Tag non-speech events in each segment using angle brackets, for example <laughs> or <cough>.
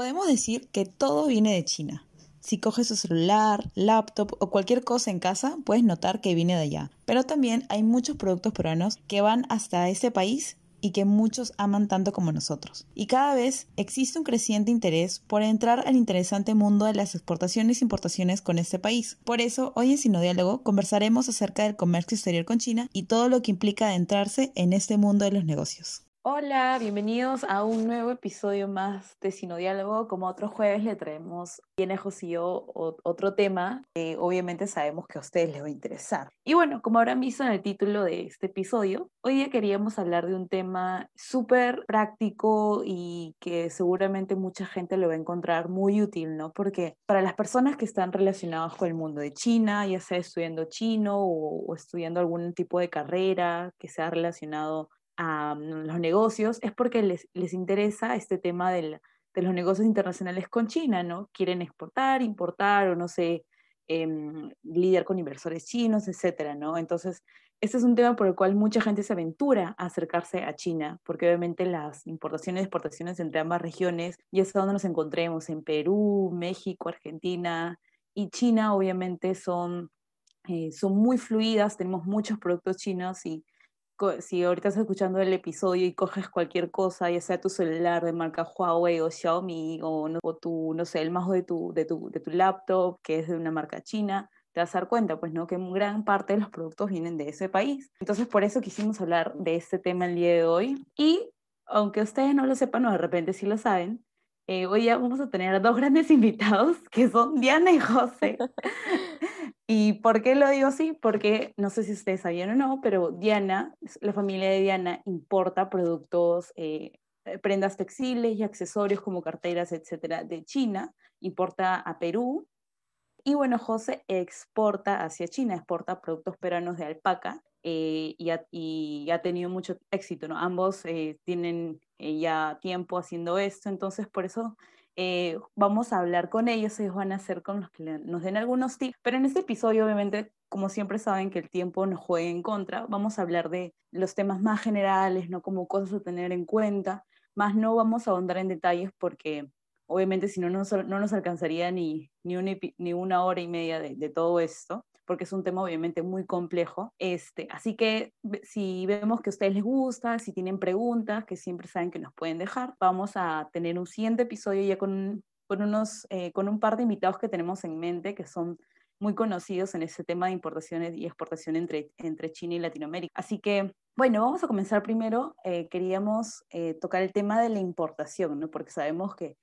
Podemos decir que todo viene de China. Si coges tu celular, laptop o cualquier cosa en casa, puedes notar que viene de allá. Pero también hay muchos productos peruanos que van hasta ese país y que muchos aman tanto como nosotros. Y cada vez existe un creciente interés por entrar al interesante mundo de las exportaciones e importaciones con este país. Por eso, hoy en Sinodiálogo conversaremos acerca del comercio exterior con China y todo lo que implica adentrarse en este mundo de los negocios. Hola, bienvenidos a un nuevo episodio más de Sinodiálogo. Como otro jueves le traemos, viene José y yo, otro tema que obviamente sabemos que a ustedes les va a interesar. Y bueno, como habrán visto en el título de este episodio, hoy día queríamos hablar de un tema súper práctico y que seguramente mucha gente lo va a encontrar muy útil, ¿no? Porque para las personas que están relacionadas con el mundo de China, ya sea estudiando chino o, o estudiando algún tipo de carrera que sea relacionado a mm, los negocios es porque les, les interesa este tema de los negocios internacionales con China, ¿no? Quieren exportar, importar o no sé, em, lidiar con inversores chinos, etcétera, ¿no? Entonces, este es un tema por el cual mucha gente se aventura a acercarse a China, porque obviamente las importaciones y exportaciones entre ambas regiones, ya sea donde nos encontremos, en Perú, México, Argentina y China, obviamente son, eh, son muy fluidas, tenemos muchos productos chinos y si ahorita estás escuchando el episodio y coges cualquier cosa, ya sea tu celular de marca Huawei o Xiaomi o, no, o tu, no sé, el mouse de tu, de, tu, de tu laptop que es de una marca china, te vas a dar cuenta, pues, ¿no? Que gran parte de los productos vienen de ese país. Entonces, por eso quisimos hablar de este tema el día de hoy. Y, aunque ustedes no lo sepan o de repente sí lo saben, eh, hoy ya vamos a tener a dos grandes <laughs> invitados, que son Diana y José. <laughs> ¿Y por qué lo digo así? Porque no sé si ustedes sabían o no, pero Diana, la familia de Diana importa productos, eh, eh, prendas textiles y accesorios como carteras, etcétera, de China, importa a Perú. Y bueno, José exporta hacia China, exporta productos peruanos de alpaca eh, y, ha, tenido mucho éxito, ¿no? Ambos tienen ya tiempo haciendo esto, entonces por eso eh, vamos a hablar con ellos, ellos van a ser con los que nos den algunos tips, pero en este episodio obviamente, como siempre saben que el tiempo nos juega en contra, vamos a hablar de los temas más generales, ¿no? Como cosas a tener en cuenta, más no vamos a ahondar en detalles porque obviamente si no, no, no nos alcanzaría ni, ni, una, ni una hora y media de, de todo esto porque es un tema obviamente muy complejo. Este, así que si vemos que a ustedes les gusta, si tienen preguntas, que siempre saben que nos pueden dejar, vamos a tener un siguiente episodio ya con, con, unos, eh, con un par de invitados que tenemos en mente que son muy conocidos en ese tema de importaciones y exportación entre, entre China y Latinoamérica. Así que, bueno, vamos a comenzar primero. Eh, queríamos eh, tocar el tema de la importación, ¿no? porque sabemos que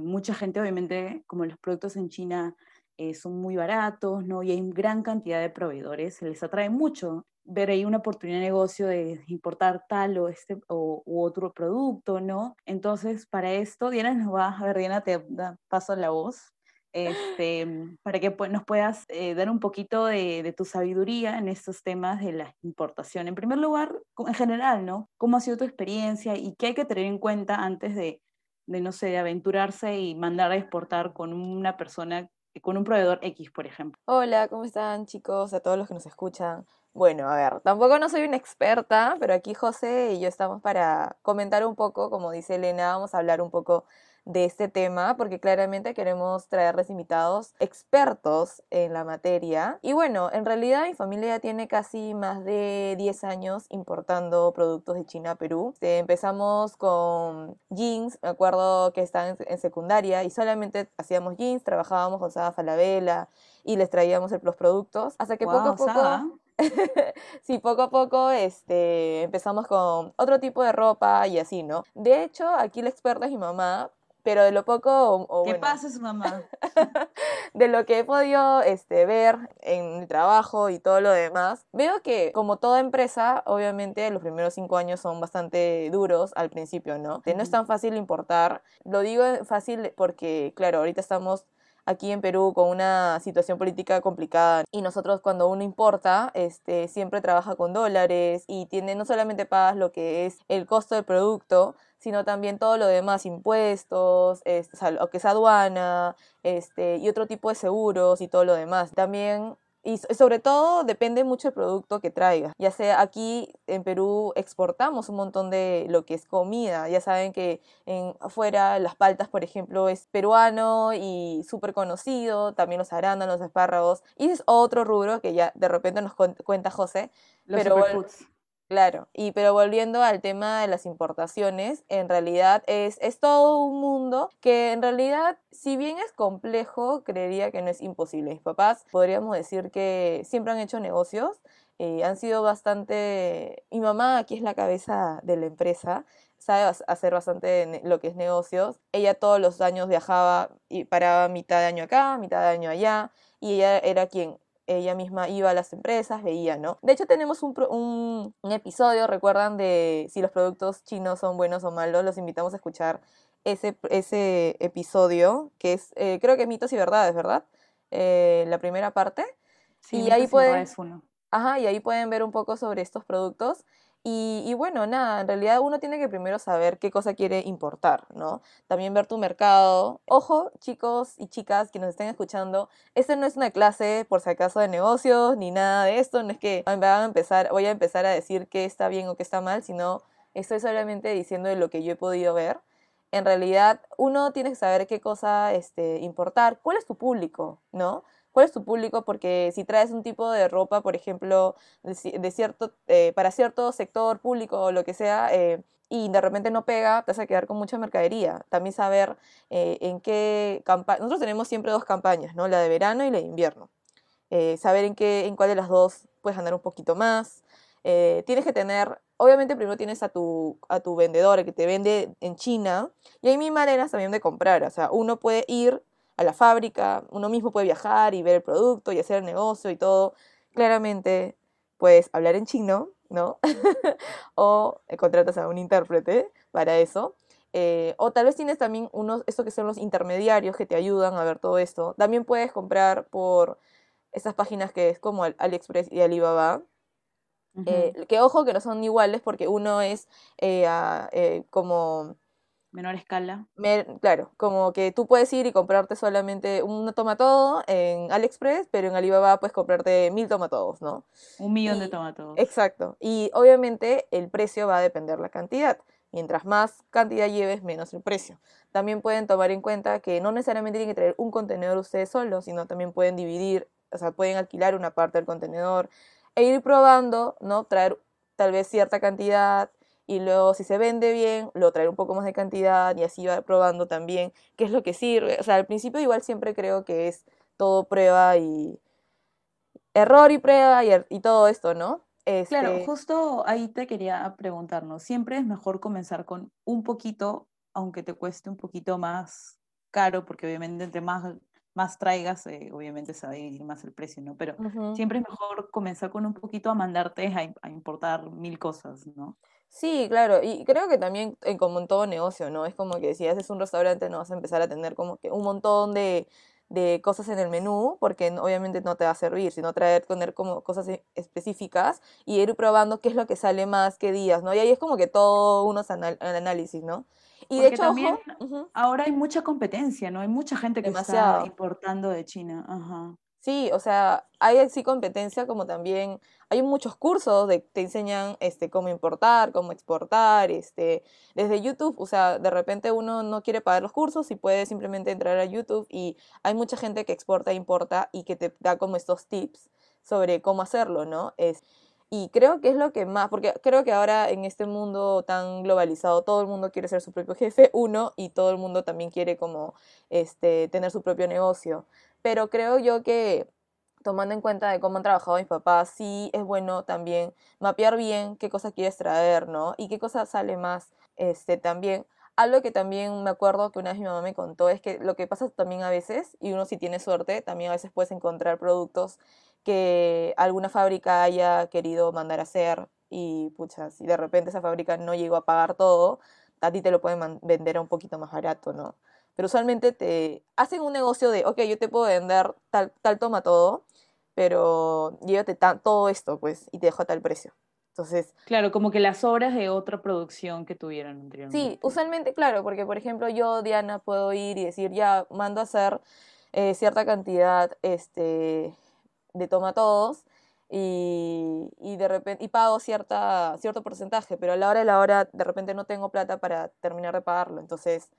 mucha gente, obviamente, como los productos en China eh, son muy baratos, ¿no? Y hay gran cantidad de proveedores, se les atrae mucho ver ahí una oportunidad de negocio de importar tal o este o, u otro producto, ¿no? Entonces, para esto, Diana nos va, a ver, Diana, te da paso la voz, este, <laughs> para que nos puedas eh, dar un poquito de, tu sabiduría en estos temas de la importación. En primer lugar, en general, ¿no? ¿Cómo ha sido tu experiencia y qué hay que tener en cuenta antes de, de no sé, de aventurarse y mandar a exportar con una persona con un proveedor X, por ejemplo. Hola, ¿cómo están chicos? A todos los que nos escuchan. Bueno, a ver, tampoco no soy una experta, pero aquí José y yo estamos para comentar un poco, como dice Elena, vamos a hablar un poco de este tema, porque claramente queremos traerles invitados expertos en la materia. Y bueno, en realidad mi familia ya tiene casi más de 10 años importando productos de China a Perú. Este, empezamos con jeans, me acuerdo que estaba en, secundaria y solamente hacíamos jeans, trabajábamos con Saba Falabella y les traíamos los productos, hasta que poco a poco... <laughs> sí, poco a poco este, empezamos con otro tipo de ropa y así, ¿no? De hecho, aquí la experta es mi mamá, pero de lo poco o, ¿Qué bueno, pasa su mamá? <laughs> de lo que he podido este, ver en mi trabajo y todo lo demás, veo que como toda empresa, obviamente los primeros cinco años son bastante duros al principio, ¿no? Que no es tan fácil importar. Lo digo fácil porque, claro, ahorita estamos aquí en Perú con una situación política complicada y nosotros cuando uno importa este, siempre trabaja con dólares y tiene no solamente pagas lo que es el costo del producto, sino también todo lo demás, impuestos, o sea, lo que es aduana, este, y otro tipo de seguros y todo lo demás. También, y so- sobre todo depende mucho del producto que traigas. Ya sea aquí en Perú exportamos un montón de lo que es comida. Ya saben que en afuera las paltas, por ejemplo, es peruano y súper conocido. También los arándanos, los espárragos. Y ese es otro rubro que ya de repente nos cuen- cuenta José. Los Pero bueno. Claro, y pero volviendo al tema de las importaciones, en realidad es, es todo un mundo que en realidad, si bien es complejo, creería que no es imposible. Mis papás podríamos decir que siempre han hecho negocios, eh, han sido bastante... Mi mamá aquí es la cabeza de la empresa, sabe hacer bastante lo que es negocios. Ella todos los años viajaba y paraba mitad de año acá, mitad de año allá, y ella era quien ella misma iba a las empresas, veía, ¿no? De hecho, tenemos un, un, un episodio, recuerdan, de si los productos chinos son buenos o malos, los invitamos a escuchar ese, ese episodio, que es, eh, creo que mitos y verdades, ¿verdad? Eh, la primera parte. Sí, y mitos ahí pueden- uno. Ajá, y ahí pueden ver un poco sobre estos productos. Y, bueno, nada, en realidad uno tiene que primero saber qué cosa quiere importar, ¿no? También ver tu mercado. Ojo, chicos y chicas que nos estén escuchando, esta no es una clase, por si acaso, de negocios, ni nada de esto. No es que van a empezar, voy a empezar a decir qué está bien o qué está mal, sino estoy solamente diciendo de lo que yo he podido ver. En realidad, uno tiene que saber qué cosa este, importar, cuál es tu público, ¿no? ¿Cuál es tu público? Porque si traes un tipo de ropa, por ejemplo, de, ci- de cierto, eh, para cierto sector público o lo que sea, eh, y de repente no pega, te vas a quedar con mucha mercadería. También saber eh, en qué campaña. Nosotros tenemos siempre dos campañas, ¿no? La de verano y la de invierno. Eh, saber en qué, en cuál de las dos puedes ganar un poquito más. Eh, tienes que tener, obviamente primero tienes a tu, a tu vendedor, que te vende en China, y hay mil maneras también de comprar. O sea, uno puede ir a la fábrica, uno mismo puede viajar y ver el producto y hacer el negocio y todo. Claramente puedes hablar en chino, ¿no? <laughs> o eh, contratas a un intérprete para eso. Eh, o tal vez tienes también unos, esto que son los intermediarios que te ayudan a ver todo esto. También puedes comprar por estas páginas que es como Al- AliExpress y Alibaba. Eh, que ojo que no son iguales porque uno es eh, como Menor escala. me- claro, como que tú puedes ir y comprarte solamente un tomatodo en AliExpress, pero en Alibaba puedes comprarte mil tomatodos, ¿no? Un millón de tomatos. Exacto. Y obviamente el precio va a depender la cantidad. Mientras más cantidad lleves, menos el precio. También pueden tomar en cuenta que no necesariamente tienen que traer un contenedor ustedes solos, sino también pueden dividir, o sea, pueden alquilar una parte del contenedor e ir probando, ¿no? Traer tal vez cierta cantidad y luego si se vende bien, lo traer un poco más de cantidad y así va probando también qué es lo que sirve. O sea, al principio igual siempre creo que es todo prueba y error y prueba y, er- y todo esto, ¿no? Claro, Este, justo ahí te quería preguntarnos. Siempre es mejor comenzar con un poquito, aunque te cueste un poquito más caro, porque obviamente entre más, más traigas, eh, obviamente se va a dividir más el precio, ¿no? Pero ujú. siempre es mejor comenzar con un poquito a mandarte a, a importar mil cosas, ¿no? Sí, claro, y creo que también eh, como en todo negocio, ¿no? Es como que si haces un restaurante no vas a empezar a tener como que un montón de, de cosas en el menú, porque obviamente no te va a servir, sino traer, poner como cosas e- específicas y ir probando qué es lo que sale más, qué días, ¿no? Y ahí es como que todo unos anal- análisis, ¿no? Y de hecho, también ojo, ahora hay mucha competencia, ¿no? Hay mucha gente que está Demasiado. importando de China. Ajá. Sí, o sea, hay así competencia como también hay muchos cursos de te enseñan este cómo importar, cómo exportar, este, desde YouTube, o sea, de repente uno no quiere pagar los cursos y puede simplemente entrar a YouTube y hay mucha gente que exporta e importa y que te da como estos tips sobre cómo hacerlo, ¿no? Es y creo que es lo que más, porque creo que ahora en este mundo tan globalizado todo el mundo quiere ser su propio jefe, uno, y todo el mundo también quiere como este tener su propio negocio pero creo yo que tomando en cuenta de cómo han trabajado mis papás, sí es bueno también mapear bien qué cosa quieres traer, ¿no? Y qué cosa sale más, este, también. Algo que también me acuerdo que una vez mi mamá me contó es que lo que pasa también a veces, y uno si tiene suerte, también a veces puedes encontrar productos que alguna fábrica haya querido mandar a hacer y pucha, si de repente esa fábrica no llegó a pagar todo, a ti te lo pueden vender a un poquito más barato, ¿no? Pero usualmente te hacen un negocio de, ok, yo te puedo vender tal, tal toma todo, pero llévate todo esto, pues, y te dejo a tal precio. Entonces, claro, como que las obras de otra producción que tuvieron anteriormente. Sí, usualmente, claro, porque por ejemplo yo, Diana, puedo ir y decir, ya, mando a hacer eh, cierta cantidad este, de toma todos y, y, de repente y pago cierta, cierto porcentaje, pero a la hora de la hora de repente no tengo plata para terminar de pagarlo, entonces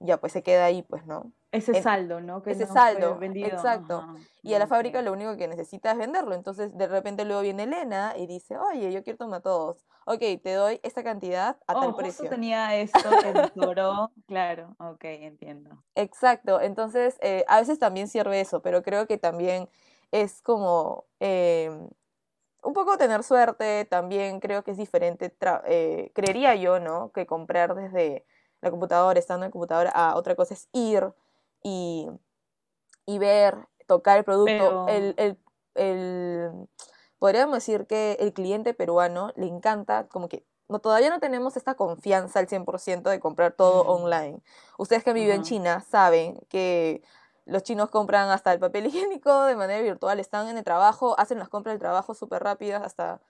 ya pues se queda ahí, pues, ¿no? Ese saldo, ¿no? Que ese saldo, exacto. Y a la fábrica lo único que necesita es venderlo. Entonces, de repente luego viene Elena y dice, oye, yo quiero tomar todos. Ok, te doy esta cantidad a tal oh, precio. Justo tenía esto sobró. <laughs> claro, ok, entiendo. Exacto. Entonces, eh, a veces también sirve eso, pero creo que también es como... Em, un poco tener suerte, también creo que es diferente, eh, creería yo, ¿no? Que comprar desde la computadora, estando en la computadora, a otra cosa es ir y, y ver, tocar el producto. El, el, el, podríamos decir que el cliente peruano le encanta, como que no, todavía no tenemos esta confianza al 100% de comprar todo online. Ustedes que han vivido en China saben que los chinos compran hasta el papel higiénico de manera virtual, están en el trabajo, hacen las compras del trabajo súper rápidas hasta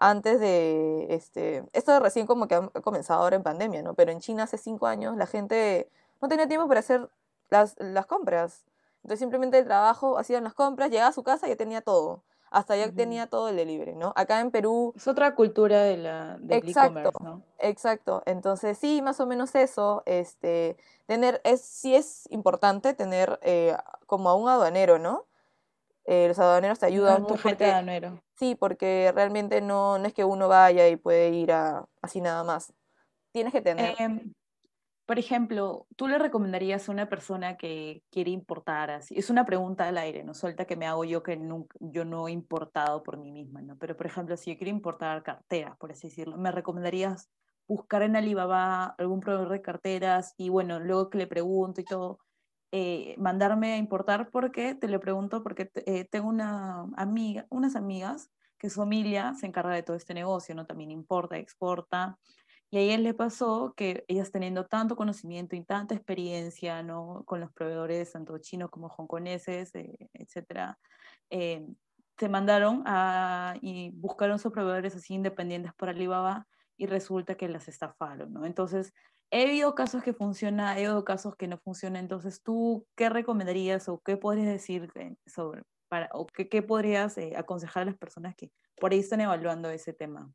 antes de, este, esto recién como que ha comenzado ahora en pandemia, ¿no? Pero en China hace cinco años la gente no tenía tiempo para hacer las, las compras. Entonces simplemente el trabajo, hacían las compras, llegaba a su casa y ya tenía todo. Hasta ya tenía todo el delivery, ¿no? Acá en Perú... Es otra cultura de la, del exacto, ¿no? Exacto. Entonces sí, más o menos eso. Este, tener, es, sí es importante tener eh, como a un aduanero, ¿no? Eh, los aduaneros te ayudan mucho. Porque, sí, porque realmente no, no es que uno vaya y puede ir a, así nada más. Tienes que tener. Em, por ejemplo, ¿tú le recomendarías a una persona que quiere importar así? Es una pregunta al aire, ¿no? Suelta que me hago yo que nunca, yo no he importado por mí misma, ¿no? Pero, por ejemplo, si yo quiero importar carteras, por así decirlo, ¿me recomendarías buscar en Alibaba algún proveedor de carteras y, bueno, luego que le pregunto y todo, eh, mandarme a importar porque, te lo pregunto porque eh, tengo una amiga, unas amigas que su familia se encarga de todo este negocio, ¿no? También importa, exporta. Y a ellas le pasó que ellas teniendo tanto conocimiento y tanta experiencia, ¿no? Con los proveedores, tanto chinos como hongkoneses, eh, etcétera, se mandaron a, y buscaron sus proveedores así independientes por Alibaba y resulta que las estafaron, ¿no? Entonces, he habido casos que funcionan, he habido casos que no funcionan. Entonces, ¿tú qué recomendarías o qué podrías decir sobre, para, o qué, qué podrías eh, aconsejar a las personas que por ahí están evaluando ese tema?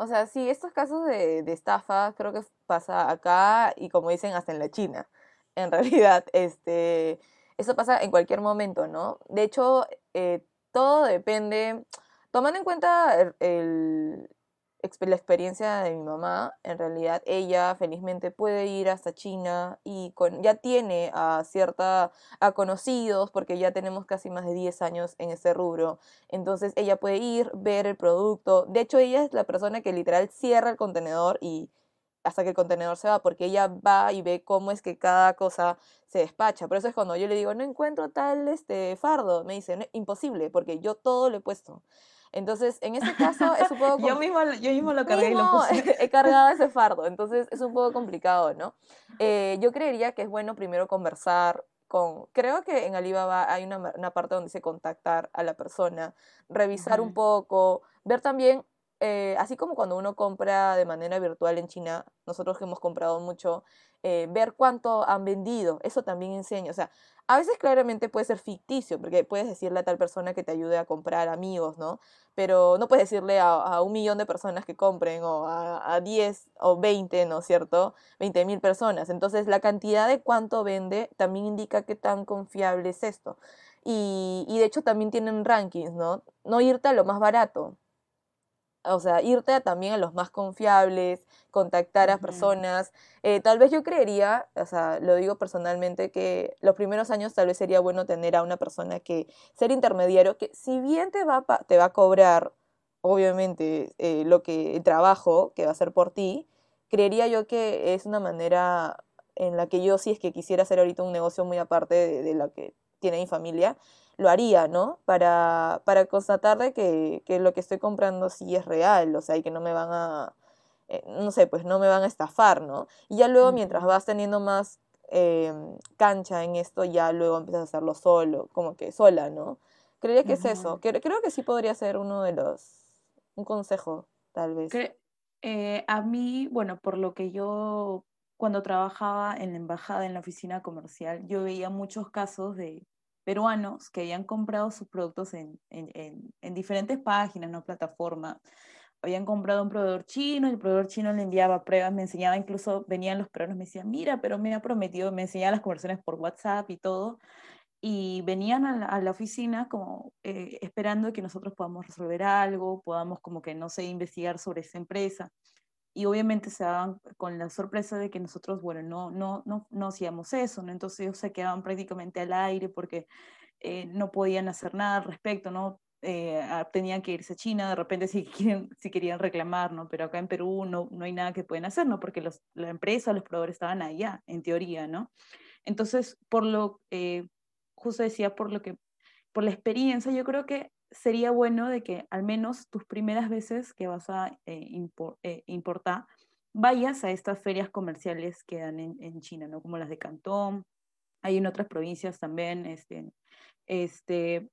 O sea, sí, estos casos de, de estafa creo que pasa acá y como dicen, hasta en la China. En <laughs> realidad, este, eso pasa en cualquier momento, ¿no? De hecho, eh, todo depende, tomando en cuenta el la experiencia de mi mamá, en realidad ella felizmente puede ir hasta China y con, ya tiene a cierta, a conocidos, porque ya tenemos casi más de 10 años en ese rubro. Entonces ella puede ir, ver el producto. De hecho, ella es la persona que literal cierra el contenedor y hasta que el contenedor se va, porque ella va y ve cómo es que cada cosa se despacha. Por eso es cuando yo le digo, no encuentro tal este fardo, me dice, imposible, porque yo todo lo he puesto. Entonces, en ese caso es un poco... <laughs> yo, mismo, yo mismo lo cargué y lo puse. <laughs> he cargado <laughs> ese fardo, entonces es un poco complicado, ¿no? Eh, yo creería que es bueno primero conversar con... Creo que en Alibaba hay una, una parte donde dice contactar a la persona, revisar un poco, ver también eh, así como cuando uno compra de manera virtual en China, nosotros que hemos comprado mucho, eh, ver cuánto han vendido, eso también enseña. O sea, a veces claramente puede ser ficticio, porque puedes decirle a tal persona que te ayude a comprar amigos, ¿no? Pero no puedes decirle a, un millón de personas que compren, o a, a 10 o 20, ¿no es cierto? 20 mil personas. Entonces, la cantidad de cuánto vende también indica qué tan confiable es esto. Y, y de hecho también tienen rankings, ¿no? No irte a lo más barato, o sea, irte también a los más confiables, contactar a personas. Eh, tal vez yo creería, o sea, lo digo personalmente, que los primeros años tal vez sería bueno tener a una persona que, ser intermediario, que si bien te va, te va a cobrar, obviamente, eh, lo que, el trabajo que va a hacer por ti, creería yo que es una manera en la que yo, si es que quisiera hacer ahorita un negocio muy aparte de, de la que tiene mi familia, lo haría, ¿no? Para, para constatar de que, que, lo que estoy comprando sí es real, o sea, y que no me van a, eh, no sé, pues no me van a estafar, ¿no? Y ya luego, mientras vas teniendo más eh, cancha en esto, ya luego empiezas a hacerlo solo, como que sola, ¿no? Creería que es eso. Creo, creo que sí podría ser uno de los, un consejo, tal vez. Eh, a mí, bueno, por lo que yo, cuando trabajaba en la embajada, en la oficina comercial, yo veía muchos casos de peruanos que habían comprado sus productos en, en, en, en diferentes páginas, no plataformas. Habían comprado un proveedor chino, el proveedor chino le enviaba pruebas, me enseñaba, incluso venían los peruanos, me decían, mira, pero me ha prometido, me enseñaba las conversaciones por WhatsApp y todo, y venían a la, a la oficina como eh, esperando que nosotros podamos resolver algo, podamos como que, no sé, investigar sobre esa empresa. Y obviamente se daban con la sorpresa de que nosotros, bueno, no, no, no, no hacíamos eso, ¿no? Entonces ellos se quedaban prácticamente al aire porque eh, no podían hacer nada al respecto, ¿no? Eh, tenían que irse a China, de repente si, quieren, si querían reclamar, ¿no? Pero acá en Perú no, no hay nada que pueden hacer, ¿no? Porque los, la empresa, los proveedores estaban allá, en teoría, ¿no? Entonces, por lo, eh, justo decía, por lo que, por la experiencia, yo creo que sería bueno de que al menos tus primeras veces que vas a eh, eh, importar, vayas a estas ferias comerciales que dan en, en, China, ¿no? Como las de Cantón, hay en otras provincias también, este, este,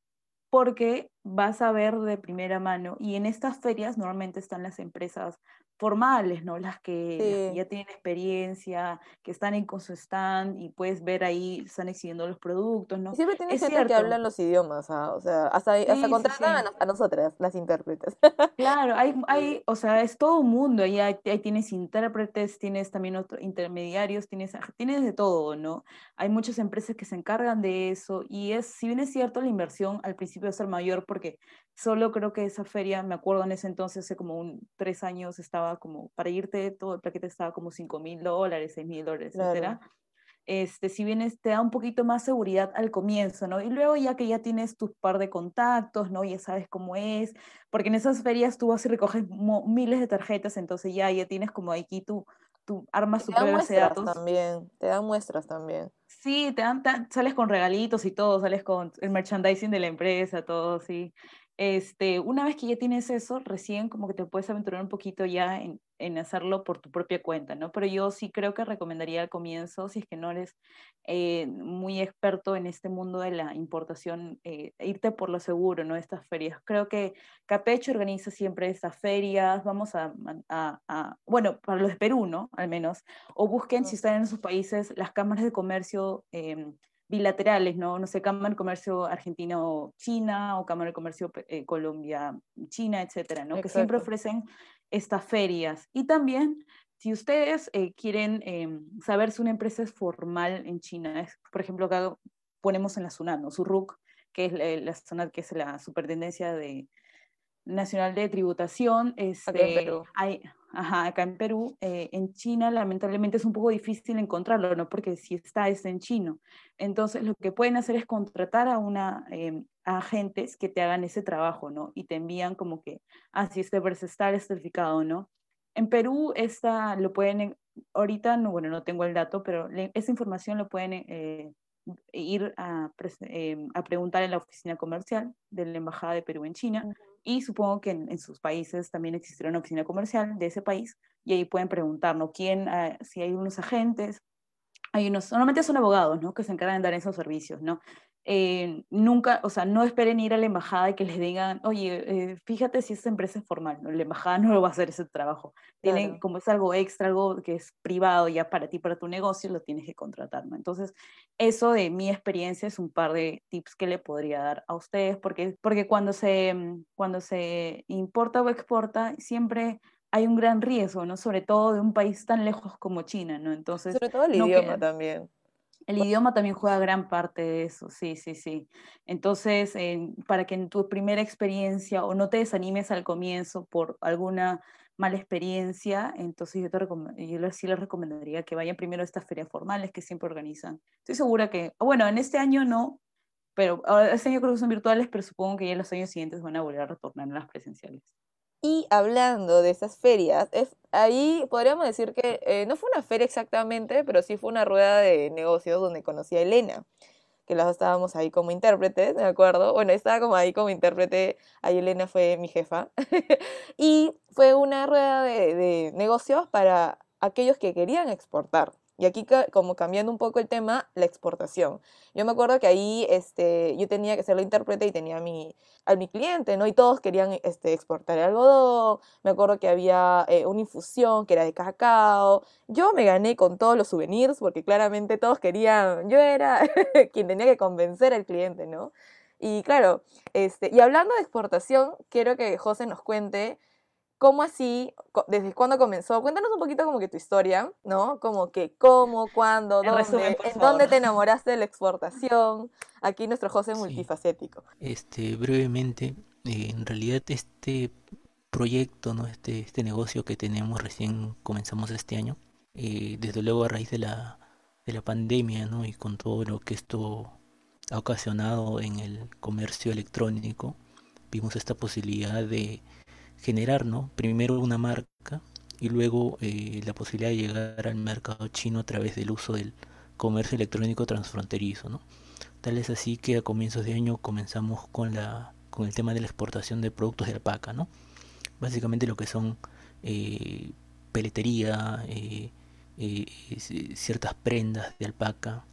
porque vas a ver de primera mano, y en estas ferias normalmente están las empresas formales, ¿no? Las que, sí. ya tienen experiencia, que están en con su stand y puedes ver ahí, están exhibiendo los productos, ¿no? Y siempre tienes es gente cierto. que habla los idiomas, ¿ah? o sea, hasta, sí, hasta contratan sí, a, a, nosotras, las intérpretes. Claro, hay, hay, <laughs> o sea, es todo un mundo, ahí, hay, ahí tienes intérpretes, tienes también otros intermediarios, tienes, tienes de todo, ¿no? Hay muchas empresas que se encargan de eso y es, si bien es cierto, la inversión al principio va a ser mayor porque solo creo que esa feria, me acuerdo en ese entonces, hace como un, tres años, estaba como, para irte, todo el paquete estaba como cinco mil dólares, seis mil dólares, claro. etcétera. Este, si bien te da un poquito más seguridad al comienzo, ¿no? Y luego ya que ya tienes tu par de contactos, ¿no? Ya sabes cómo es, porque en esas ferias tú vas y recoges miles de tarjetas, entonces ya, ya tienes como aquí tu, tu armas tu base de datos. También, te dan muestras también. Sí, te dan, te, sales con regalitos y todo, sales con el merchandising de la empresa, todo, sí este, una vez que ya tienes eso, recién como que te puedes aventurar un poquito ya en, en, hacerlo por tu propia cuenta, ¿no? Pero yo sí creo que recomendaría al comienzo, si es que no eres eh, muy experto en este mundo de la importación, eh, irte por lo seguro, ¿no? Estas ferias. Creo que Capecho organiza siempre estas ferias, vamos a, a, a bueno, para los de Perú, ¿no? Al menos, o busquen, si están en sus países, las cámaras de comercio. Eh, bilaterales, ¿no? No sé, Cámara de Comercio Argentino-China o Cámara de Comercio eh, Colombia-China, etcétera, ¿no? Exacto. Que siempre ofrecen estas ferias. Y también, si ustedes eh, quieren eh, saber si una empresa es formal en China, es, por ejemplo, acá ponemos en la SUNAT, ¿no? SURUC, que es la, la SUNAT, que es la Superintendencia de, Nacional de Tributación. Este, hay, ajá, acá en Perú, eh, en China lamentablemente es un poco difícil encontrarlo, ¿no? Porque si está, es en chino. Entonces lo que pueden hacer es contratar a una, eh, agentes que te hagan ese trabajo, ¿no? Y te envían como que, ah, si este verse está certificado, ¿no? En Perú esta lo pueden, ahorita, no, bueno, no tengo el dato, pero esa información lo pueden eh, ir a, eh, a, preguntar en la oficina comercial de la Embajada de Perú en China. Uh -huh. Y supongo que en, en, sus países también existirá una oficina comercial de ese país y ahí pueden preguntar, ¿no? ¿Quién, uh, si hay unos agentes, hay unos, normalmente son abogados, ¿no? Que se encargan de dar esos servicios, ¿no? Eh, nunca, o sea, no esperen ir a la embajada y que les digan, oye, eh, fíjate si esta empresa es formal, ¿no? la embajada <laughs> no lo va a hacer ese trabajo. Tienen, claro. como es algo extra, algo que es privado ya para ti, para tu negocio, lo tienes que contratar, ¿no? Entonces, eso de mi experiencia es un par de tips que le podría dar a ustedes, porque, porque cuando, se, cuando se importa o exporta, siempre hay un gran riesgo, ¿no? Sobre todo de un país tan lejos como China, ¿no? Entonces... Sobre todo el no idioma también. El idioma también juega gran parte de eso, sí, sí, sí. Entonces, eh, para que en tu primera experiencia o no te desanimes al comienzo por alguna mala experiencia, entonces yo, te yo sí les recomendaría que vayan primero a estas ferias formales que siempre organizan. Estoy segura que, bueno, en este año no, pero este año creo que son virtuales, pero supongo que ya en los años siguientes van a volver a retornar a las presenciales. Y hablando de esas ferias, es, ahí podríamos decir que eh, no fue una feria exactamente, pero sí fue una rueda de negocios donde conocí a Elena, que las estábamos ahí como intérpretes, ¿de acuerdo? Bueno, estaba como ahí como intérprete, ahí Elena fue mi jefa. <laughs> y fue una rueda de, de negocios para aquellos que querían exportar. Y aquí como cambiando un poco el tema, la exportación. Yo me acuerdo que ahí este, yo tenía que ser la intérprete y tenía a mi, a mi cliente, ¿no? Y todos querían este, exportar el algodón. Me acuerdo que había eh, una infusión que era de cacao. Yo me gané con todos los souvenirs porque claramente todos querían, yo era <laughs> quien tenía que convencer al cliente, ¿no? Y claro, este, y hablando de exportación, quiero que José nos cuente ¿Cómo así? ¿Desde cuándo comenzó? Cuéntanos un poquito como que tu historia, ¿no? Como que cómo, cuándo, dónde, en dónde te enamoraste de la exportación. Aquí nuestro José multifacético. Este, brevemente, eh, en realidad este proyecto, ¿no? Este, este negocio que tenemos recién comenzamos este año, eh, desde luego a raíz de la, de la pandemia, ¿no? Y con todo lo que esto ha ocasionado en el comercio electrónico, vimos esta posibilidad de generar, ¿no? Primero una marca y luego eh, la posibilidad de llegar al mercado chino a través del uso del comercio electrónico transfronterizo. Tal es así que a comienzos de año comenzamos con la con el tema de la exportación de productos de alpaca, ¿no? Básicamente lo que son eh, peletería, eh, ciertas prendas de alpaca,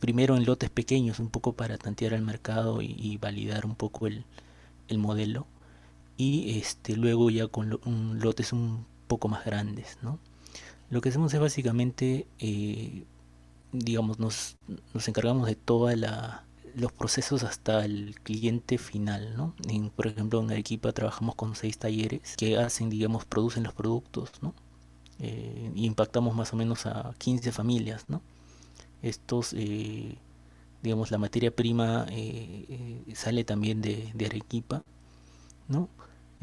primero en lotes pequeños, un poco para tantear el mercado y, validar un poco el, el modelo y este luego ya con lotes un poco más grandes ¿no? lo que hacemos es básicamente eh, digamos nos, nos encargamos de todos los procesos hasta el cliente final ¿no? por ejemplo en Arequipa trabajamos con seis talleres que hacen digamos producen los productos ¿no? Eh, impactamos más o menos a 15 familias ¿no? estos eh, digamos la materia prima sale también de, de Arequipa ¿no?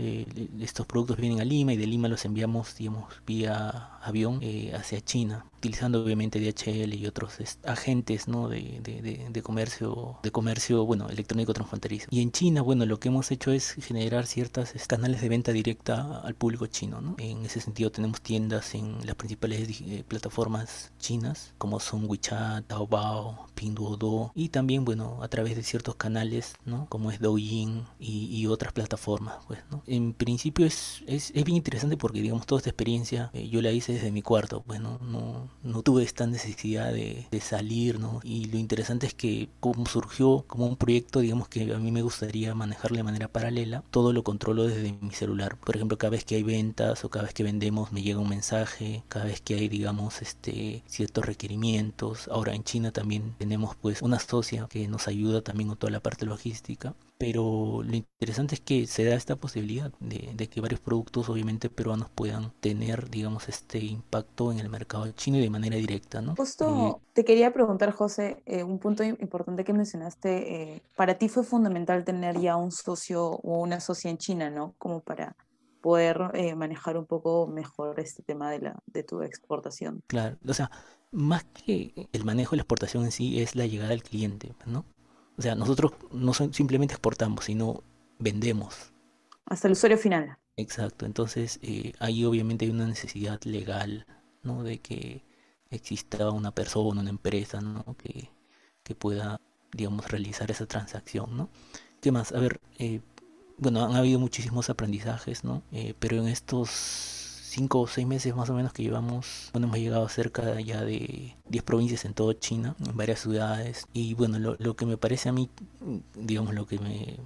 Eh, estos productos vienen a Lima y de Lima los enviamos, digamos, vía avión eh, hacia China, utilizando obviamente DHL y otros agentes, ¿no? De, de, comercio, de comercio, bueno, electrónico transfronterizo. Y en China, bueno, lo que hemos hecho es generar ciertos canales de venta directa al público chino, ¿no? En ese sentido tenemos tiendas en las principales eh, plataformas chinas, como son WeChat, Taobao, Pinduoduo, y también, bueno, a través de ciertos canales, ¿no? Como es Douyin y, y otras plataformas, pues, ¿no? en principio es, es, es, bien interesante porque, digamos, toda esta experiencia eh, yo la hice desde mi cuarto, pues no, no, tuve esta necesidad de, de, salir, ¿no? Y lo interesante es que como surgió como un proyecto, digamos, que a mí me gustaría manejar de manera paralela, todo lo controlo desde mi celular. Por ejemplo, cada vez que hay ventas o cada vez que vendemos me llega un mensaje, cada vez que hay, digamos, este ciertos requerimientos. Ahora en China también tenemos pues una socia que nos ayuda también con toda la parte logística pero lo interesante es que se da esta posibilidad de, que varios productos obviamente peruanos puedan tener digamos este impacto en el mercado chino y de manera directa ¿no? justo eh, te quería preguntar José eh, un punto importante que mencionaste eh, para ti fue fundamental tener ya un socio o una socia en China no como para poder manejar un poco mejor este tema de la de tu exportación claro o sea más que el manejo de la exportación en sí es la llegada al cliente ¿no? O sea, nosotros no simplemente exportamos, sino vendemos. Hasta el usuario final. Exacto, entonces eh, ahí obviamente hay una necesidad legal, ¿no? De que exista una persona, una empresa, ¿no? Que, que pueda, digamos, realizar esa transacción, ¿no? ¿Qué más? A ver, eh, bueno, han habido muchísimos aprendizajes, ¿no? Eh, pero en estos cinco o seis meses más o menos que llevamos, bueno, hemos llegado a cerca ya de 10 provincias en toda China, en varias ciudades. Y bueno, lo, lo que me parece a mí, digamos, lo que me,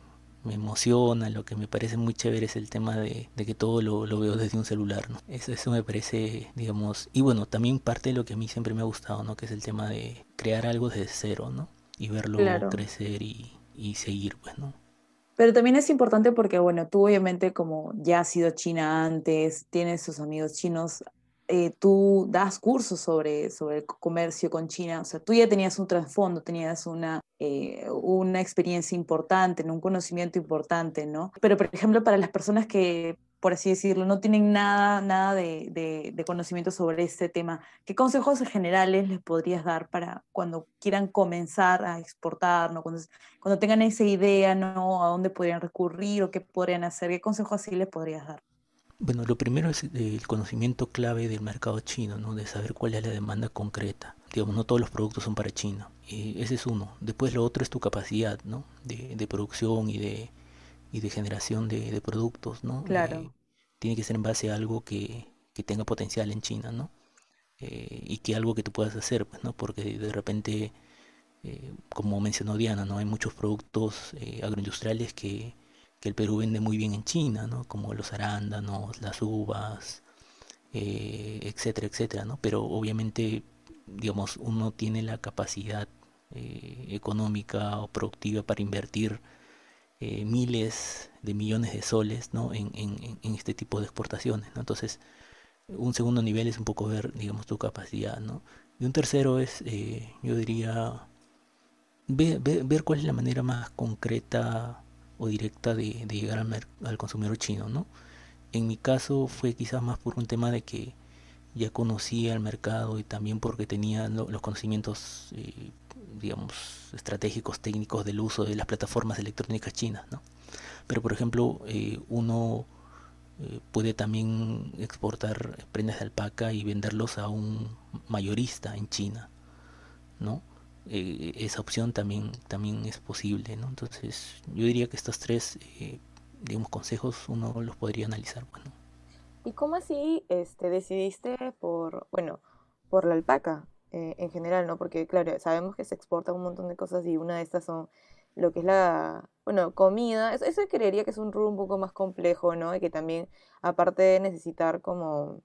me emociona, lo que me parece muy chévere es el tema de, de que todo lo, lo, veo desde un celular, ¿no? Eso, eso me parece, digamos, y bueno, también parte de lo que a mí siempre me ha gustado, ¿no? Que es el tema de crear algo desde cero, ¿no? Y verlo crecer y, y seguir, pues, ¿no? Pero también es importante porque, bueno, tú obviamente como ya has sido China antes, tienes sus amigos chinos, eh, tú das cursos sobre, sobre el comercio con China, o sea, tú ya tenías un trasfondo, tenías una, eh, una experiencia importante, un conocimiento importante, ¿no? Pero, por ejemplo, para las personas que por así decirlo, no tienen nada, nada de, de, conocimiento sobre este tema, ¿qué consejos generales les podrías dar para cuando quieran comenzar a exportar, ¿no? cuando, cuando tengan esa idea, ¿no? a dónde podrían recurrir o qué podrían hacer? ¿Qué consejos así les podrías dar? Bueno, lo primero es el conocimiento clave del mercado chino, ¿no? de saber cuál es la demanda concreta. Digamos, no todos los productos son para China. y ese es uno. Después lo otro es tu capacidad ¿no? de, de producción y de, y de generación de, productos, ¿no? Claro. Eh, tiene que ser en base a algo que, tenga potencial en China, ¿no? Eh, y que algo que tú puedas hacer, pues, ¿no? Porque de repente, eh, como mencionó Diana, ¿no? Hay muchos productos agroindustriales que, que, el Perú vende muy bien en China, ¿no? Como los arándanos, las uvas, etcétera, etcétera, ¿no? Pero obviamente, digamos, uno tiene la capacidad económica o productiva para invertir eh, miles de millones de soles ¿no? en, este tipo de exportaciones. ¿no? Entonces, un segundo nivel es un poco ver, digamos, tu capacidad. ¿no? Y un tercero es, eh, yo diría, ver, ver, cuál es la manera más concreta o directa de, llegar al, al, consumidor chino. ¿no? En mi caso fue quizás más por un tema de que ya conocía el mercado y también porque tenía los conocimientos eh, digamos, estratégicos técnicos del uso de las plataformas electrónicas chinas, ¿no? Pero, por ejemplo, eh, uno eh, puede también exportar prendas de alpaca y venderlos a un mayorista en China, ¿no? Eh, esa opción también, también es posible, ¿no? Entonces, yo diría que estos tres, digamos, consejos uno los podría analizar, bueno. ¿Y cómo así este, decidiste por, bueno, por la alpaca? Eh, en general, ¿no? Porque, claro, sabemos que se exporta un montón de cosas y una de estas son lo que es la, bueno, comida. Eso, eso creería que es un rubro un poco más complejo, ¿no? Y que también, aparte de necesitar como...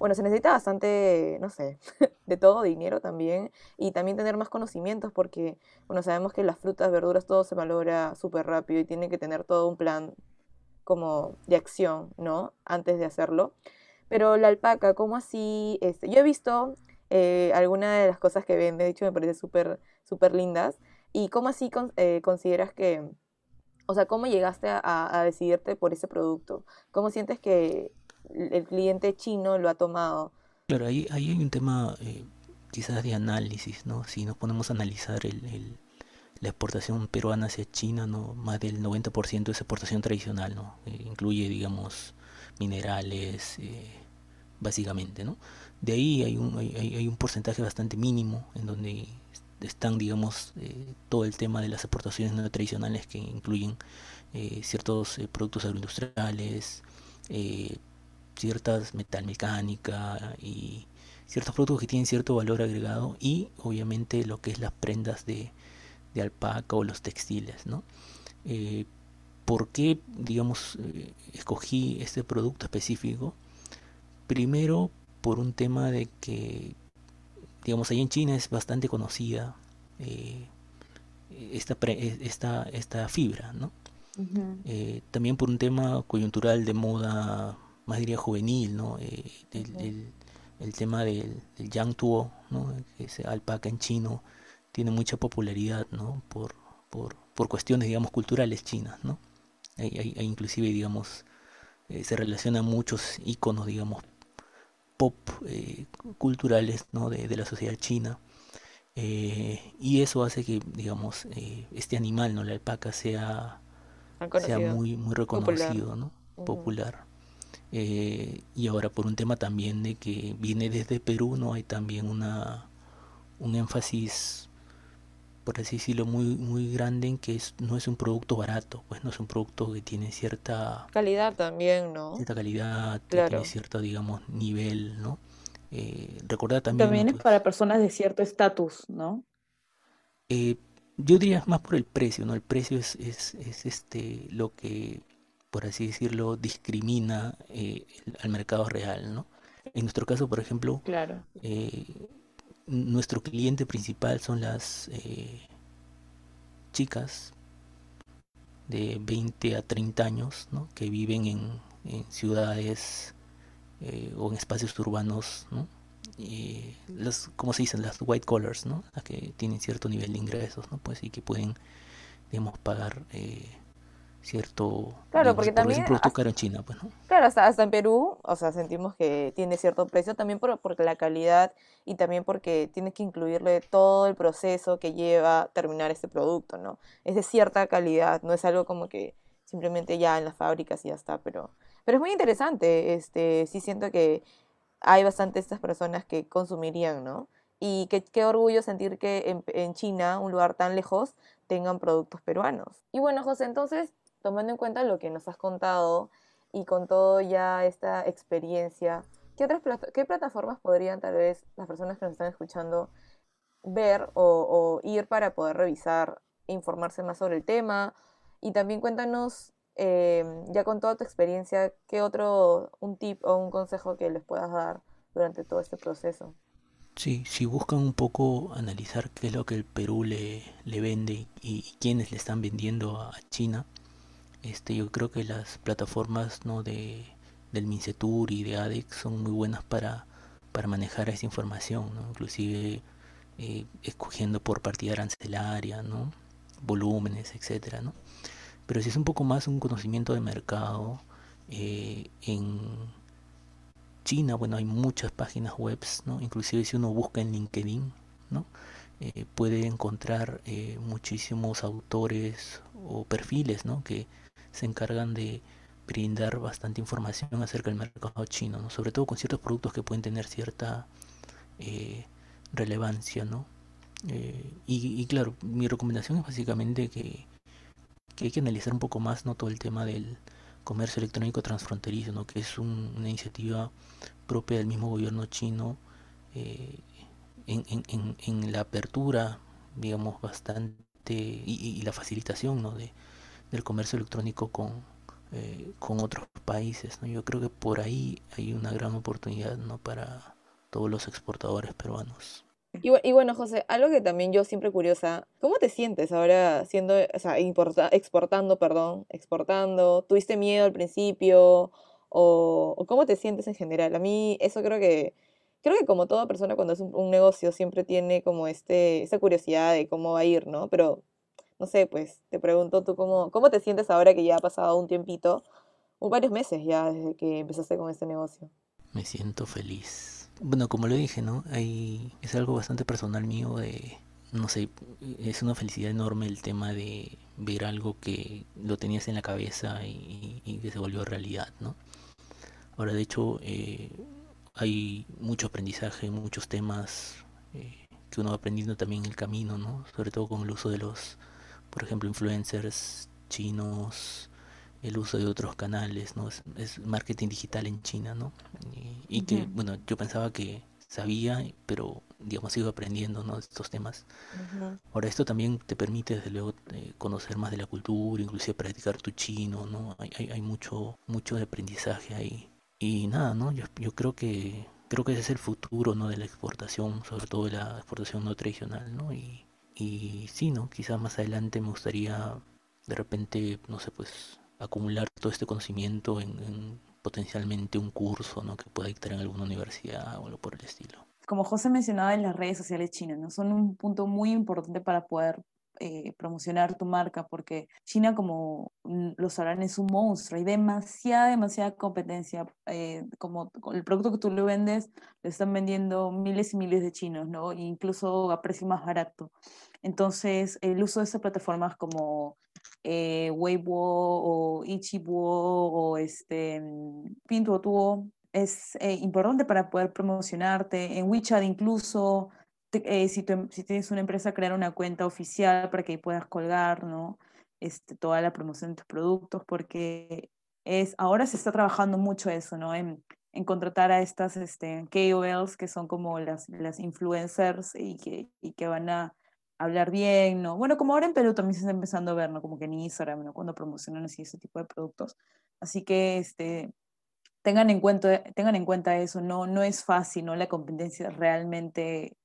Bueno, se necesita bastante, no sé, <laughs> de todo, dinero también, y también tener más conocimientos porque, bueno, sabemos que las frutas, verduras, todo se valora súper rápido y tiene que tener todo un plan como de acción, ¿no? Antes de hacerlo. Pero la alpaca, ¿cómo así? Este, yo he visto eh, algunas de las cosas que vende, de hecho me parece súper, súper lindas. ¿Y cómo así eh, consideras que, o sea, cómo llegaste a, decidirte por ese producto? ¿Cómo sientes que el cliente chino lo ha tomado? Claro, ahí, ahí hay un tema eh, quizás de análisis, ¿no? Si nos ponemos a analizar el, la exportación peruana hacia China, ¿no? Más del 90% es exportación tradicional, ¿no? incluye, digamos, minerales, básicamente, ¿no? De ahí hay un, hay, un porcentaje bastante mínimo en donde están, digamos, eh, todo el tema de las exportaciones no tradicionales que incluyen eh, ciertos eh, productos agroindustriales, ciertas metalmecánica y ciertos productos que tienen cierto valor agregado y obviamente lo que es las prendas de, de alpaca o los textiles, ¿no? ¿Por qué, digamos, escogí este producto específico? Primero por un tema de que, digamos, ahí en China es bastante conocida eh, esta, esta, esta fibra, ¿no? Eh, también por un tema coyuntural de moda, más diría juvenil, ¿no? Eh, el, tema del, Yang Tuo, ¿no? Que es alpaca en chino, tiene mucha popularidad, ¿no? Por, por, por cuestiones, digamos, culturales chinas, ¿no? Hay, inclusive, digamos, se relacionan muchos iconos, digamos, pop eh, culturales ¿no? de, la sociedad china. Eh, y eso hace que, digamos, eh, este animal, ¿no? la alpaca, sea, sea muy, muy reconocido, popular. ¿no? popular. y ahora por un tema también de que viene desde Perú, ¿no? Hay también una un énfasis por así decirlo, muy, muy grande en que es, no es un producto barato, pues no es un producto que tiene cierta... Calidad también, ¿no? Cierta calidad, tiene cierto, digamos, nivel, ¿no? Eh, recordar también... También es pues para personas de cierto estatus, ¿no? Eh, yo diría más por el precio, ¿no? El precio es, es, es este lo que, por así decirlo, discrimina eh, al mercado real, ¿no? En nuestro caso, por ejemplo, claro. Eh, nuestro cliente principal son las eh, chicas de 20 a 30 años ¿no? que viven en, ciudades eh, o en espacios urbanos, ¿no? y las, como se dicen, las white collars, ¿no? que tienen cierto nivel de ingresos, ¿no? Pues y que pueden, digamos, pagar eh, cierto claro porque por también un producto hasta- caro en China pues no claro hasta, hasta en Perú o sea sentimos que tiene cierto precio también por, por la calidad y también porque tienes que incluirle todo el proceso que lleva terminar este producto no es de cierta calidad no es algo como que simplemente ya en las fábricas y ya está pero pero es muy interesante este sí siento que hay bastante estas personas que consumirían, ¿no? Y qué, qué orgullo sentir que en, en China, un lugar tan lejos, tengan productos peruanos. Y bueno, José, entonces, tomando en cuenta lo que nos has contado y con todo ya esta experiencia, ¿qué otras plata- qué plataformas podrían tal vez las personas que nos están escuchando ver o, o ir para poder revisar e informarse más sobre el tema? Y también cuéntanos, eh, ya con toda tu experiencia, ¿qué otro, un tip o un consejo que les puedas dar durante todo este proceso? Sí, si buscan un poco analizar qué es lo que el Perú le, le vende y, y quiénes le están vendiendo a China, este, yo creo que las plataformas ¿no? de, del Mincetur y de ADEX son muy buenas para, para manejar esa información, ¿no? inclusive eh, escogiendo por partida arancelaria, ¿no? volúmenes, etcétera, ¿no? Pero si es un poco más un conocimiento de mercado, eh, en China, bueno, hay muchas páginas web, ¿no? Inclusive si uno busca en LinkedIn, ¿no? Eh, puede encontrar muchísimos autores o perfiles, ¿no? Que se encargan de brindar bastante información acerca del mercado chino, ¿no? Sobre todo con ciertos productos que pueden tener cierta eh, relevancia, ¿no? Eh, y, claro, mi recomendación es básicamente que, que hay que analizar un poco más, ¿no? Todo el tema del comercio electrónico transfronterizo, ¿no? Que es un- una iniciativa propia del mismo gobierno chino eh, en, en- en- la apertura, digamos, bastante y- y la facilitación, ¿no? de, del comercio electrónico con, eh, con otros países, ¿no? Yo creo que por ahí hay una gran oportunidad, ¿no? Para todos los exportadores peruanos. Y, y bueno, José, algo que también yo siempre curiosa, ¿cómo te sientes ahora siendo, o sea, importa- exportando, perdón, exportando? ¿Tuviste miedo al principio? O, o cómo te sientes en general? A mí eso creo que, creo que como toda persona cuando es un, un negocio siempre tiene como este, esta curiosidad de cómo va a ir, ¿no? Pero, no sé, pues te pregunto tú cómo, cómo te sientes ahora que ya ha pasado un tiempito, o varios meses ya desde que empezaste con este negocio. Me siento feliz. Bueno, como lo dije, ¿no? Hay, es algo bastante personal mío de, no sé, es una felicidad enorme el tema de ver algo que lo tenías en la cabeza y, y que se volvió realidad, ¿no? Ahora, de hecho, eh, hay mucho aprendizaje, muchos temas eh, que uno va aprendiendo también en el camino, ¿no? Sobre todo con el uso de los, por ejemplo, influencers chinos, el uso de otros canales, ¿no? Es, es marketing digital en China, ¿no? Y, y que, bueno, yo pensaba que sabía, pero, digamos, sigo aprendiendo, ¿no? Estos temas. Ahora, esto también te permite, desde luego, eh, conocer más de la cultura, inclusive practicar tu chino, ¿no? Hay, hay, hay mucho, mucho de aprendizaje ahí. Y nada, ¿no? Yo, yo creo que, creo que ese es el futuro, ¿no? De la exportación, sobre todo de la exportación no tradicional, ¿no? Y, y sí, ¿no? Quizás más adelante me gustaría, de repente, no sé, pues, acumular todo este conocimiento en, en potencialmente un curso, ¿no? Que pueda dictar en alguna universidad o algo por el estilo. Como José mencionaba en las redes sociales chinas, ¿no? Son un punto muy importante para poder eh, promocionar tu marca, porque China, como lo sabrán, es un monstruo, hay demasiada, demasiada competencia. eh, como el producto que tú le vendes, lo están vendiendo miles y miles de chinos, ¿no? E incluso a precio más barato. Entonces, el uso de estas plataformas como eh, Weibo o Ichibo o este, mm, Pinduoduo es eh, importante para poder promocionarte. En WeChat incluso, eh, em- si tienes una empresa, crear una cuenta oficial para que puedas colgar, ¿no? Este, toda la promoción de tus productos, porque es, ahora se está trabajando mucho eso, ¿no? En, en contratar a estas este, KOLs, que son como las, las influencers y que, y que van a hablar bien, ¿no? Bueno, como ahora en Perú también se está empezando a ver, ¿no? Como que en Instagram, ¿no? Cuando promocionan así ese tipo de productos. Así que, este, tengan en cuenta, tengan en cuenta eso, no, no es fácil, ¿no? La competencia realmente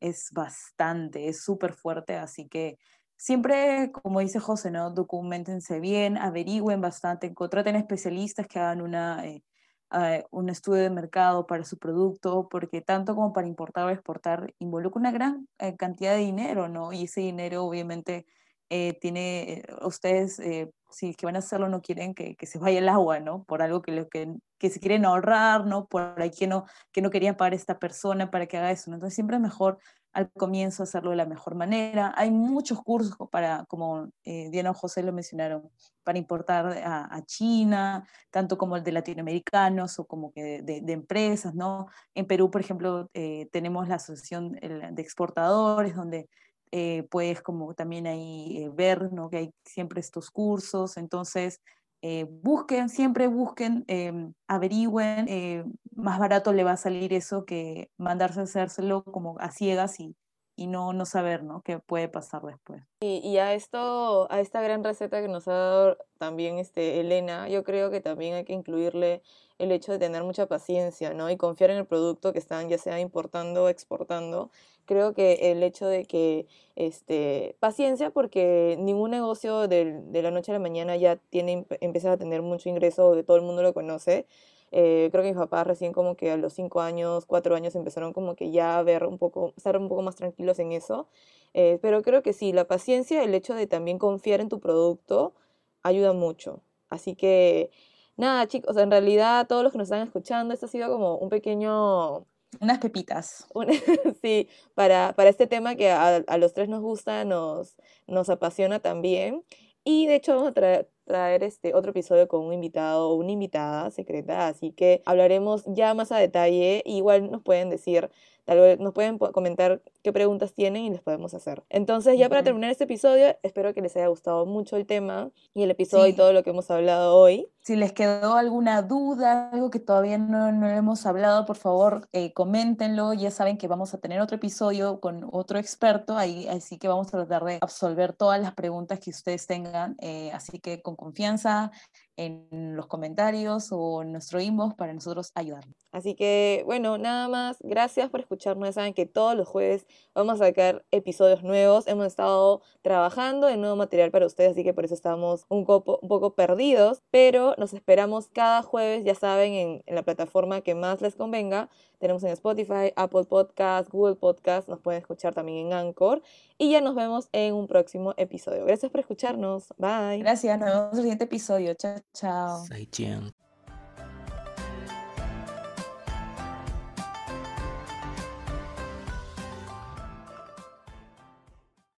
es bastante, es súper fuerte, así que siempre, como dice José, ¿no? Documentense bien, averigüen bastante, contraten especialistas que hagan una, eh, eh, un estudio de mercado para su producto, porque tanto como para importar o exportar involucra una gran eh, cantidad de dinero, ¿no? Y ese dinero obviamente eh, tiene, eh, ustedes, eh, si que van a hacerlo, no quieren que, que, se vaya el agua, ¿no? Por algo que, lo, que, que se quieren ahorrar, ¿no? Por ahí que no, que no querían pagar a esta persona para que haga eso, ¿no? Entonces siempre es mejor al comienzo hacerlo de la mejor manera. Hay muchos cursos para, como eh, Diana o José lo mencionaron, para importar a, a, China, tanto como el de latinoamericanos o como que de, de empresas, ¿no? En Perú, por ejemplo, eh, tenemos la Asociación de Exportadores, donde eh, puedes como también ahí eh, ver, ¿no? Que hay siempre estos cursos, entonces eh, busquen, siempre busquen, eh, averigüen, eh, más barato le va a salir eso que mandarse a hacérselo como a ciegas y, y no, no saber ¿no? qué puede pasar después. Y, y, a esto, a esta gran receta que nos ha dado también este, Elena, yo creo que también hay que incluirle el hecho de tener mucha paciencia, ¿no? Y confiar en el producto que están ya sea importando o exportando. Creo que el hecho de que, este, paciencia porque ningún negocio de, de la noche a la mañana ya tiene, empieza a tener mucho ingreso, todo el mundo lo conoce. Eh, creo que mis papás recién como que a los cinco años, cuatro años empezaron como que ya a ver un poco, estar un poco más tranquilos en eso. Eh, pero creo que sí, la paciencia, el hecho de también confiar en tu producto, ayuda mucho. Así que nada, chicos, en realidad todos los que nos están escuchando, esto ha sido como un pequeño... Unas pepitas. Un, <laughs> sí, para, para este tema que a, a, los tres nos gusta, nos, nos apasiona también. Y de hecho vamos a traer este otro episodio con un invitado o una invitada secreta, así que hablaremos ya más a detalle. Igual nos pueden decir Tal vez nos pueden comentar qué preguntas tienen y les podemos hacer. Entonces, ya para terminar este episodio, espero que les haya gustado mucho el tema y el episodio sí. y todo lo que hemos hablado hoy. Si les quedó alguna duda, algo que todavía no, no hemos hablado, por favor, eh, coméntenlo. Ya saben que vamos a tener otro episodio con otro experto, ahí, así que vamos a tratar de absolver todas las preguntas que ustedes tengan. Eh, así que con confianza, en los comentarios o en nuestro inbox para nosotros ayudarles. Así que, bueno, nada más. Gracias por escucharnos. Ya saben que todos los jueves vamos a sacar episodios nuevos. Hemos estado trabajando en nuevo material para ustedes, así que por eso estamos un poco, un poco perdidos. Pero nos esperamos cada jueves, ya saben, en, en la plataforma que más les convenga. Tenemos en Spotify, Apple Podcast, Google Podcast. Nos pueden escuchar también en Anchor. Y ya nos vemos en un próximo episodio. Gracias por escucharnos. Bye. Gracias. Nos vemos en el siguiente episodio. Chao, chao.